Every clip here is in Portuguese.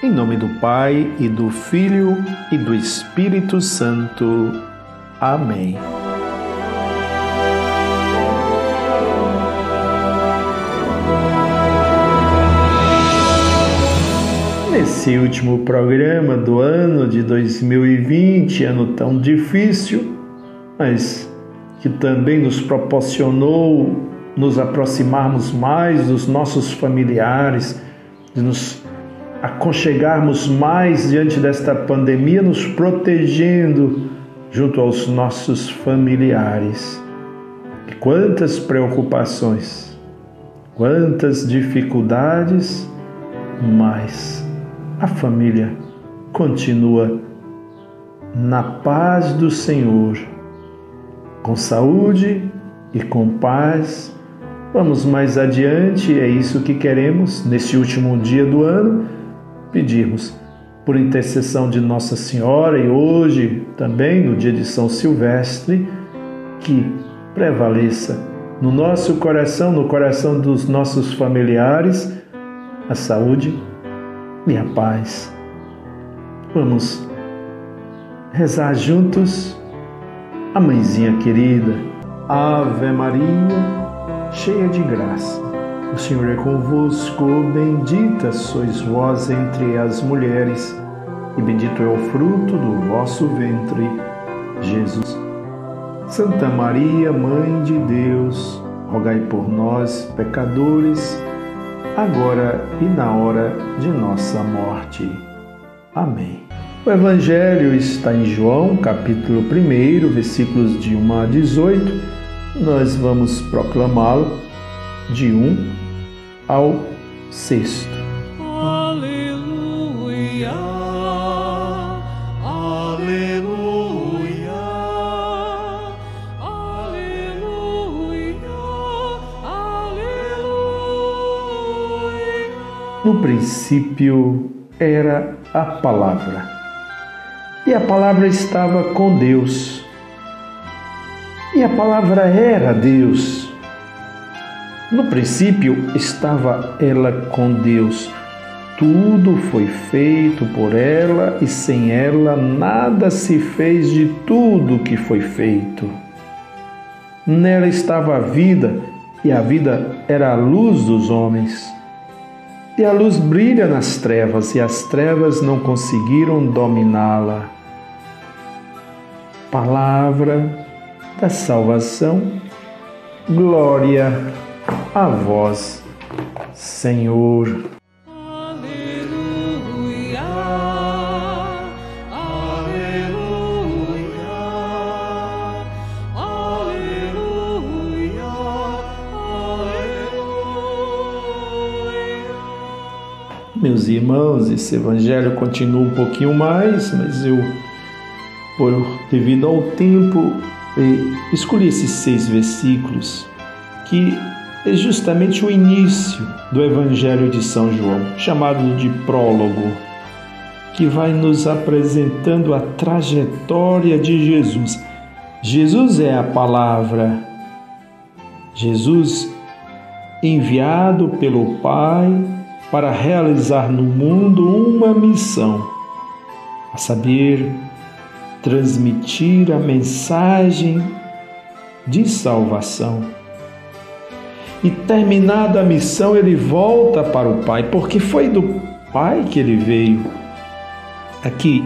Em nome do Pai e do Filho e do Espírito Santo. Amém. Nesse último programa do ano de 2020, ano tão difícil, mas que também nos proporcionou nos aproximarmos mais dos nossos familiares, de nos aconchegarmos mais diante desta pandemia, nos protegendo junto aos nossos familiares. E quantas preocupações, quantas dificuldades, mas a família continua na paz do Senhor, com saúde e com paz. Vamos mais adiante, é isso que queremos nesse último dia do ano pedirmos por intercessão de Nossa Senhora e hoje também no dia de São Silvestre que prevaleça no nosso coração, no coração dos nossos familiares, a saúde e a paz. Vamos rezar juntos a mãezinha querida. Ave Maria, cheia de graça o Senhor é convosco, bendita sois vós entre as mulheres, e bendito é o fruto do vosso ventre, Jesus. Santa Maria, Mãe de Deus, rogai por nós, pecadores, agora e na hora de nossa morte. Amém. O Evangelho está em João, capítulo 1, versículos de 1 a 18. Nós vamos proclamá-lo de 1 ao sexto. Aleluia, aleluia, aleluia, aleluia. No princípio era a palavra, e a palavra estava com Deus, e a palavra era Deus. No princípio estava ela com Deus. Tudo foi feito por ela e sem ela nada se fez de tudo que foi feito. Nela estava a vida e a vida era a luz dos homens. E a luz brilha nas trevas e as trevas não conseguiram dominá-la. Palavra da salvação, glória a vós, Senhor. Aleluia, aleluia, aleluia, aleluia. Meus irmãos, esse evangelho continua um pouquinho mais, mas eu, por devido ao tempo, eh, escolhi esses seis versículos que é justamente o início do Evangelho de São João, chamado de prólogo, que vai nos apresentando a trajetória de Jesus. Jesus é a palavra, Jesus enviado pelo Pai para realizar no mundo uma missão, a saber, transmitir a mensagem de salvação e terminada a missão, ele volta para o Pai, porque foi do Pai que ele veio. Aqui,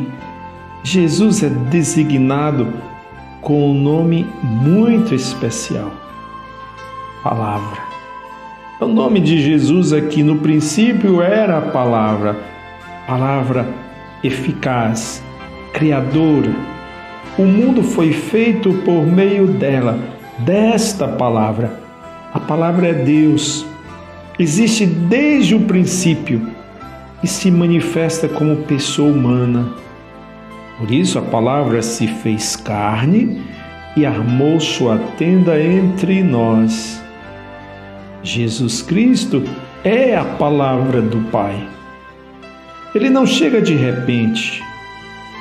Jesus é designado com um nome muito especial: Palavra. O nome de Jesus aqui no princípio era a palavra, palavra eficaz, criadora. O mundo foi feito por meio dela, desta palavra a palavra é Deus. Existe desde o princípio e se manifesta como pessoa humana. Por isso a palavra se fez carne e armou sua tenda entre nós. Jesus Cristo é a palavra do Pai. Ele não chega de repente.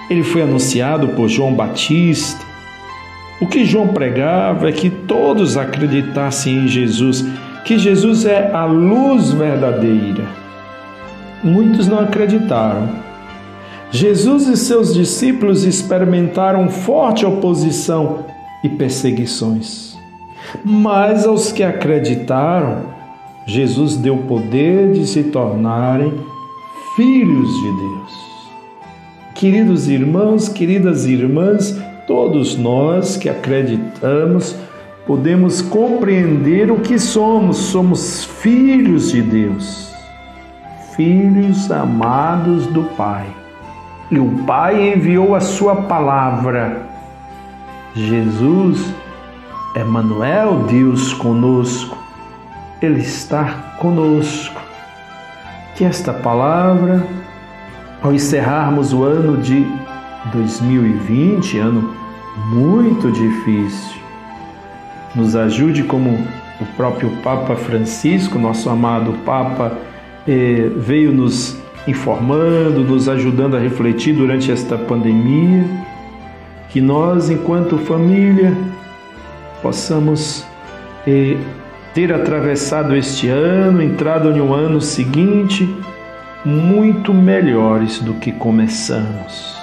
Ele foi anunciado por João Batista. O que João pregava é que todos acreditassem em Jesus, que Jesus é a luz verdadeira. Muitos não acreditaram. Jesus e seus discípulos experimentaram forte oposição e perseguições. Mas aos que acreditaram, Jesus deu poder de se tornarem filhos de Deus. Queridos irmãos, queridas irmãs, todos nós que acreditamos, podemos compreender o que somos. Somos filhos de Deus, filhos amados do Pai. E o Pai enviou a sua palavra. Jesus, Emmanuel, Deus conosco, Ele está conosco. Que esta palavra, ao encerrarmos o ano de 2020, ano muito difícil, nos ajude como o próprio Papa Francisco, nosso amado Papa, eh, veio nos informando, nos ajudando a refletir durante esta pandemia, que nós, enquanto família, possamos eh, ter atravessado este ano, entrado um ano seguinte, muito melhores do que começamos.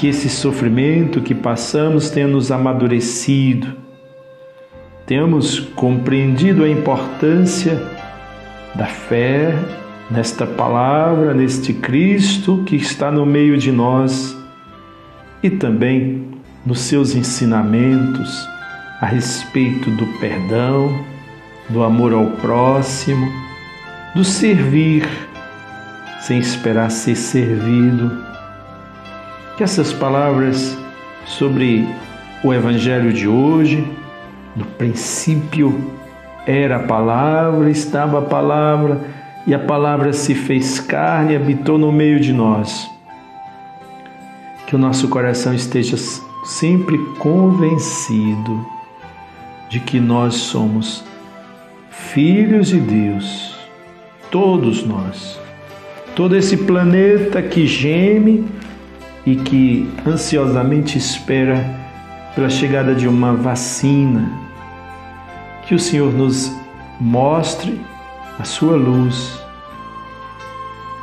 Que esse sofrimento que passamos tenha nos amadurecido, tenhamos compreendido a importância da fé nesta palavra, neste Cristo que está no meio de nós e também nos seus ensinamentos a respeito do perdão, do amor ao próximo, do servir sem esperar ser servido. Que essas palavras sobre o Evangelho de hoje, no princípio era a palavra, estava a palavra, e a palavra se fez carne e habitou no meio de nós. Que o nosso coração esteja sempre convencido de que nós somos filhos de Deus, todos nós. Todo esse planeta que geme e que ansiosamente espera pela chegada de uma vacina. Que o Senhor nos mostre a sua luz,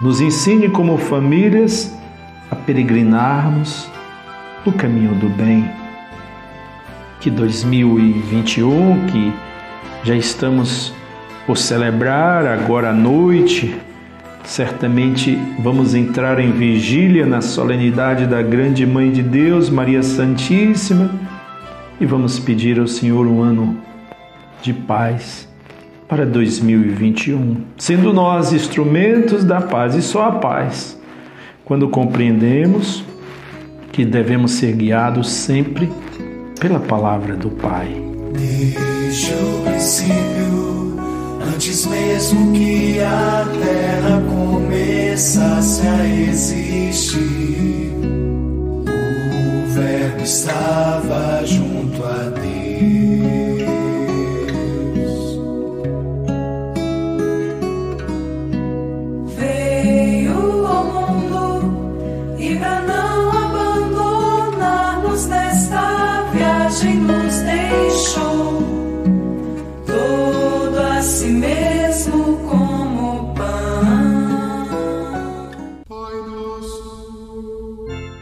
nos ensine como famílias a peregrinarmos no caminho do bem. Que 2021, que já estamos por celebrar agora à noite, certamente vamos entrar em vigília na solenidade da Grande Mãe de Deus, Maria Santíssima, e vamos pedir ao Senhor um ano de paz para 2021, sendo nós instrumentos da paz e só a paz, quando compreendemos que devemos ser guiados sempre pela palavra do Pai. Desde o princípio, antes mesmo que a terra começasse a existir, o Verbo estava junto a Deus. Veio ao mundo e pra não abandonar-nos nesta viagem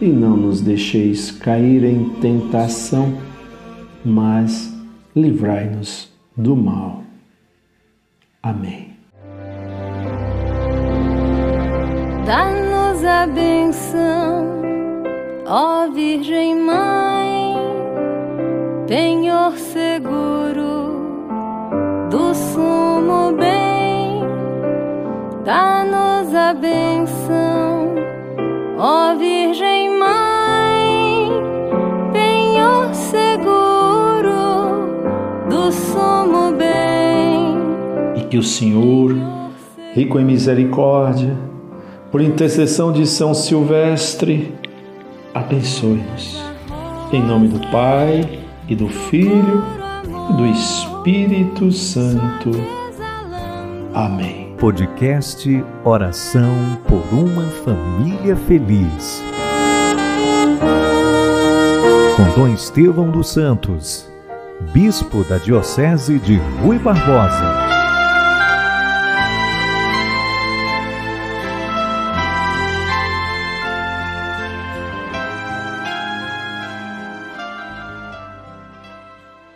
E não nos deixeis cair em tentação, mas livrai-nos do mal. Amém. Dá-nos a benção, ó Virgem Mãe, penhor seguro do sumo bem, dá-nos a benção, ó Virgem que o Senhor, rico em misericórdia, por intercessão de São Silvestre, abençoe-nos. Em nome do Pai, e do Filho, e do Espírito Santo. Amém. Podcast Oração por uma Família Feliz. Com Dom Estevão dos Santos, Bispo da Diocese de Rui Barbosa.